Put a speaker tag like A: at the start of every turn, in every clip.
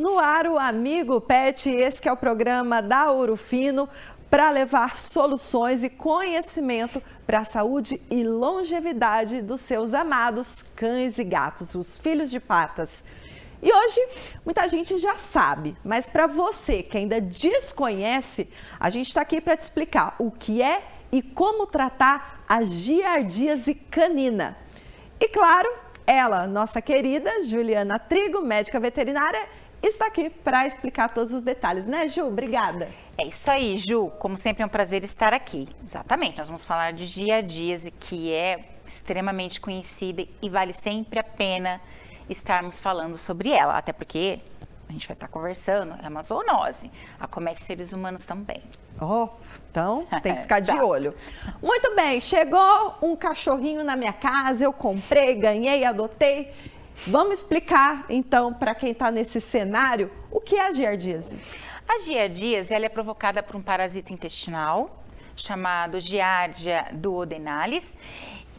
A: no ar o Amigo Pet, esse é o programa da Ouro Fino para levar soluções e conhecimento para a saúde e longevidade dos seus amados cães e gatos, os filhos de patas. E hoje muita gente já sabe, mas para você que ainda desconhece, a gente está aqui para te explicar o que é e como tratar a giardíase canina. E claro, ela, nossa querida Juliana Trigo, médica veterinária, está aqui para explicar todos os detalhes, né, Ju? Obrigada.
B: É isso aí, Ju. Como sempre é um prazer estar aqui. Exatamente. Nós vamos falar de giardíase, que é extremamente conhecida e vale sempre a pena estarmos falando sobre ela, até porque a gente vai estar conversando, é uma zoonose, acomete seres humanos também.
A: Oh, então tem que ficar de tá. olho. Muito bem, chegou um cachorrinho na minha casa, eu comprei, ganhei, adotei. Vamos explicar então para quem está nesse cenário o que é a giardíase.
B: A giardíase ela é provocada por um parasita intestinal chamado Giardia duodenalis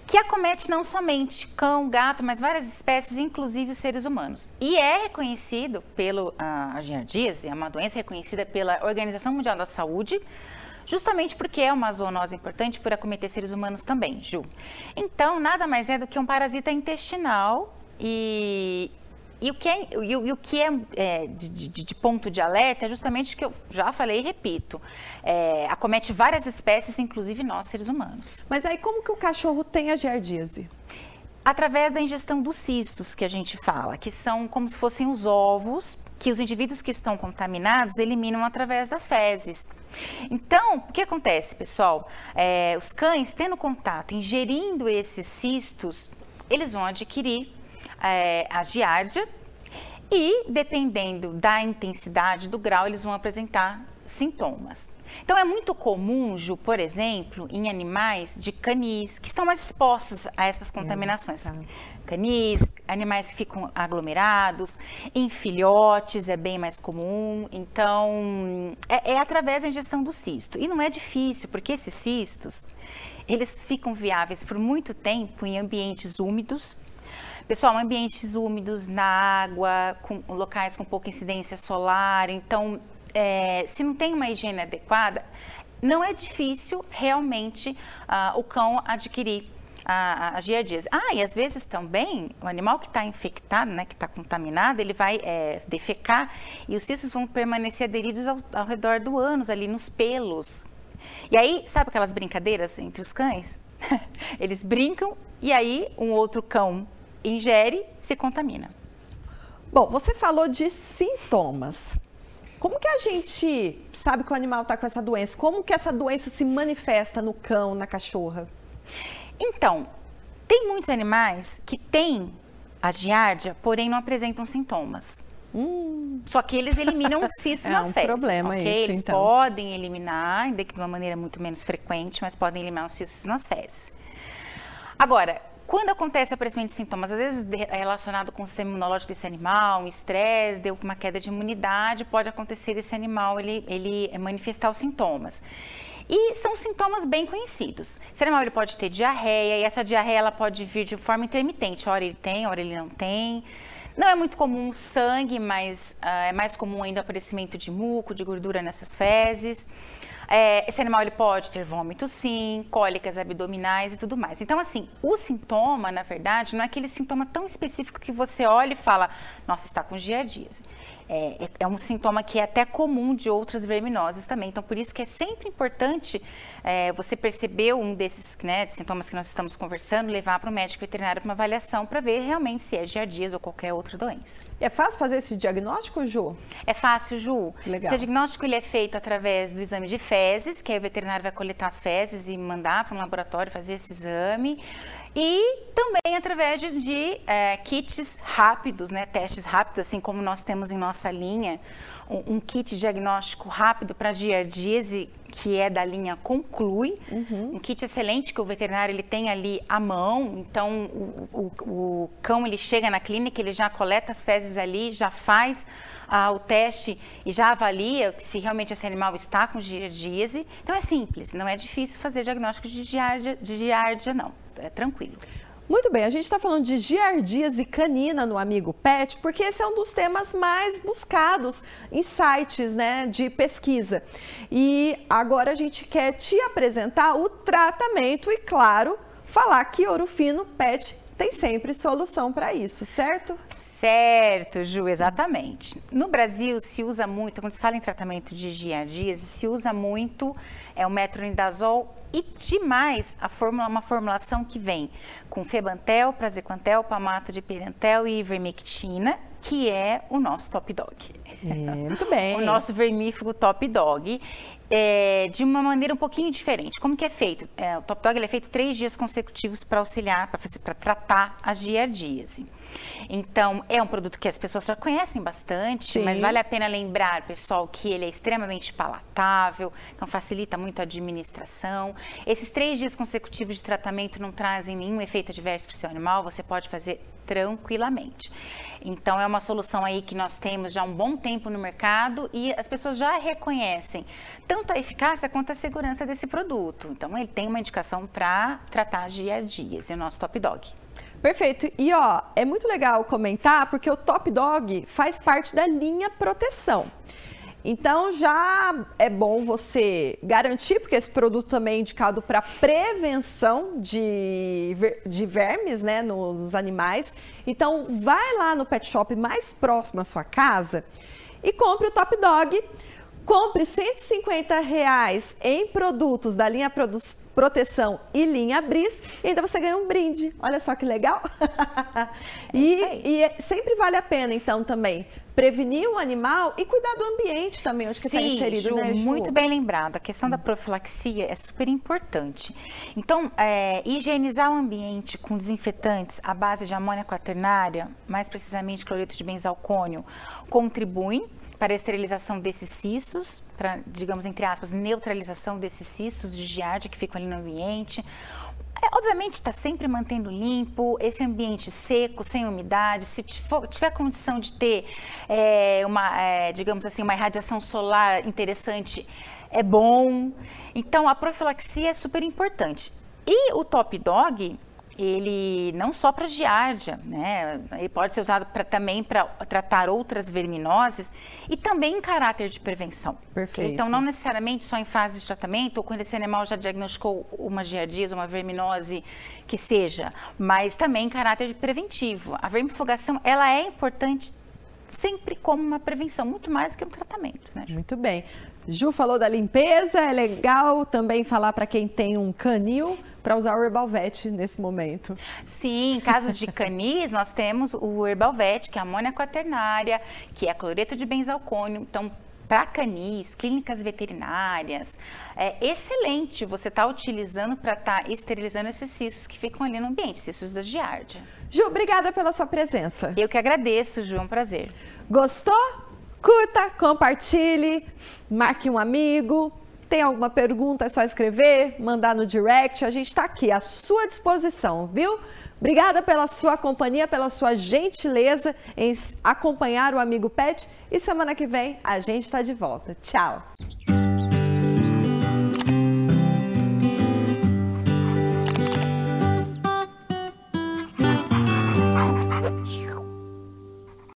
B: que acomete não somente cão, gato, mas várias espécies, inclusive os seres humanos. E é reconhecido pelo a giardíase, é uma doença reconhecida pela Organização Mundial da Saúde, justamente porque é uma zoonose importante por acometer seres humanos também, Ju. Então, nada mais é do que um parasita intestinal e, e o que é, e, e o que é, é de, de, de, ponto de alerta é justamente o que eu já falei e repito. É, acomete várias espécies, inclusive nós, seres humanos.
A: Mas aí como que o cachorro tem a giardíase?
B: Através da ingestão dos cistos que a gente fala, que são como se fossem os ovos que os indivíduos que estão contaminados eliminam através das fezes. Então, o que acontece, pessoal? É, os cães, tendo contato, ingerindo esses cistos, eles vão adquirir é, a giardia e, dependendo da intensidade do grau, eles vão apresentar sintomas. Então, é muito comum, Ju, por exemplo, em animais de canis, que estão mais expostos a essas contaminações. Tá. Canis, animais que ficam aglomerados, em filhotes é bem mais comum. Então, é, é através da injeção do cisto. E não é difícil, porque esses cistos, eles ficam viáveis por muito tempo em ambientes úmidos, Pessoal, ambientes úmidos na água, com locais com pouca incidência solar. Então, é, se não tem uma higiene adequada, não é difícil realmente uh, o cão adquirir a, a, giardíase. Ah, e às vezes também o animal que está infectado, né, que está contaminado, ele vai é, defecar e os cistos vão permanecer aderidos ao, ao redor do ânus, ali nos pelos. E aí, sabe aquelas brincadeiras entre os cães? Eles brincam e aí um outro cão ingere, se contamina.
A: Bom, você falou de sintomas. Como que a gente sabe que o animal está com essa doença? Como que essa doença se manifesta no cão, na cachorra?
B: Então, tem muitos animais que têm a giardia, porém não apresentam sintomas. Hum. Só que eles eliminam cistos é nas um fezes.
A: problema okay? isso,
B: Eles
A: então.
B: podem eliminar, ainda que de uma maneira muito menos frequente, mas podem eliminar os cistos nas fezes. Agora, quando acontece o aparecimento de sintomas, às vezes relacionado com o sistema imunológico desse animal, um estresse, deu uma queda de imunidade, pode acontecer desse animal ele, ele manifestar os sintomas. E são sintomas bem conhecidos. Esse animal ele pode ter diarreia, e essa diarreia ela pode vir de forma intermitente. Hora ele tem, hora ele não tem. Não é muito comum sangue, mas uh, é mais comum ainda o aparecimento de muco, de gordura nessas fezes. É, esse animal ele pode ter vômito sim, cólicas abdominais e tudo mais. Então, assim, o sintoma, na verdade, não é aquele sintoma tão específico que você olha e fala, nossa, está com giardíase. É, é, um sintoma que é até comum de outras verminoses também. Então, por isso que é sempre importante é, você perceber um desses né, sintomas que nós estamos conversando, levar para o médico veterinário para uma avaliação para ver realmente se é giardíase ou qualquer outra doença.
A: É fácil fazer esse diagnóstico, Ju?
B: É fácil, Ju. Legal. Esse diagnóstico ele é feito através do exame de fezes, que aí o veterinário vai coletar as fezes e mandar para um laboratório fazer esse exame e também através de, de é, kits rápidos, né, testes rápidos, assim como nós temos em nossa linha, um, um kit diagnóstico rápido para giardíase, que é da linha Conclui, uhum. um kit excelente que o veterinário ele tem ali à mão, então o, o, o cão ele chega na clínica, ele já coleta as fezes ali, já faz ah, o teste e já avalia se realmente esse animal está com giardíase. Então é simples, não é difícil fazer diagnóstico de giardia, de giardia não é tranquilo.
A: Muito bem, a gente está falando de giardias e canina no Amigo Pet, porque esse é um dos temas mais buscados em sites né, de pesquisa. E agora a gente quer te apresentar o tratamento e, claro, falar que Ouro Fino Pet tem sempre solução para isso, certo?
B: Certo, Ju, exatamente. No Brasil se usa muito, quando se fala em tratamento de giardias, se usa muito é o metronidazol e demais a fórmula, uma formulação que vem com febantel, praziquantel, pamato de pirantel e ivermectina, que é o nosso top dog.
A: É, muito bem.
B: o nosso vermífugo top dog. É, de uma maneira um pouquinho diferente. Como que é feito? É, o Top Dog é feito três dias consecutivos para auxiliar, para tratar a giardíase. Então, é um produto que as pessoas já conhecem bastante, Sim. mas vale a pena lembrar, pessoal, que ele é extremamente palatável, então facilita muito a administração. Esses três dias consecutivos de tratamento não trazem nenhum efeito adverso para o seu animal, você pode fazer tranquilamente. Então, é uma solução aí que nós temos já um bom tempo no mercado e as pessoas já reconhecem tanto a eficácia quanto a segurança desse produto. Então, ele tem uma indicação para tratar dia a dia, é o nosso Top Dog.
A: Perfeito. E ó, é muito legal comentar porque o Top Dog faz parte da linha proteção. Então já é bom você garantir, porque esse produto também é indicado para prevenção de, de vermes né, nos animais. Então vai lá no pet shop mais próximo à sua casa e compre o Top Dog. Compre 150 reais em produtos da linha proteção e linha Bris, e ainda você ganha um brinde. Olha só que legal. É e, e sempre vale a pena, então, também prevenir o animal e cuidar do ambiente também, onde está inserido,
B: Ju,
A: né,
B: Ju? Muito bem lembrado. A questão da profilaxia é super importante. Então, é, higienizar o ambiente com desinfetantes à base de amônia quaternária, mais precisamente cloreto de benzalcônio, contribuem para esterilização desses cistos, para, digamos, entre aspas, neutralização desses cistos de giardia que ficam ali no ambiente. É, obviamente está sempre mantendo limpo, esse ambiente seco, sem umidade. Se for, tiver condição de ter é, uma, é, digamos assim, uma irradiação solar interessante, é bom. Então a profilaxia é super importante. E o Top Dog, ele não só para giardia, né? Ele pode ser usado pra, também para tratar outras verminoses e também em caráter de prevenção.
A: Perfeito.
B: Então, não necessariamente só em fase de tratamento ou quando esse animal já diagnosticou uma giardíase, uma verminose que seja, mas também em caráter de preventivo. A vermifugação, ela é importante sempre como uma prevenção, muito mais que um tratamento. Né?
A: Muito bem. Ju falou da limpeza, é legal também falar para quem tem um canil para usar o Herbalvet nesse momento.
B: Sim, em casos de canis, nós temos o Herbalvet, que é a amônia quaternária, que é cloreto de benzalcônio. Então, para canis, clínicas veterinárias, é excelente você estar tá utilizando para estar tá esterilizando esses cistos que ficam ali no ambiente, cistos da giardia.
A: Ju, obrigada pela sua presença.
B: Eu que agradeço, Ju, é um prazer.
A: Gostou? Curta, compartilhe, marque um amigo. Tem alguma pergunta, é só escrever, mandar no direct. A gente está aqui à sua disposição, viu? Obrigada pela sua companhia, pela sua gentileza em acompanhar o Amigo Pet. E semana que vem a gente está de volta. Tchau!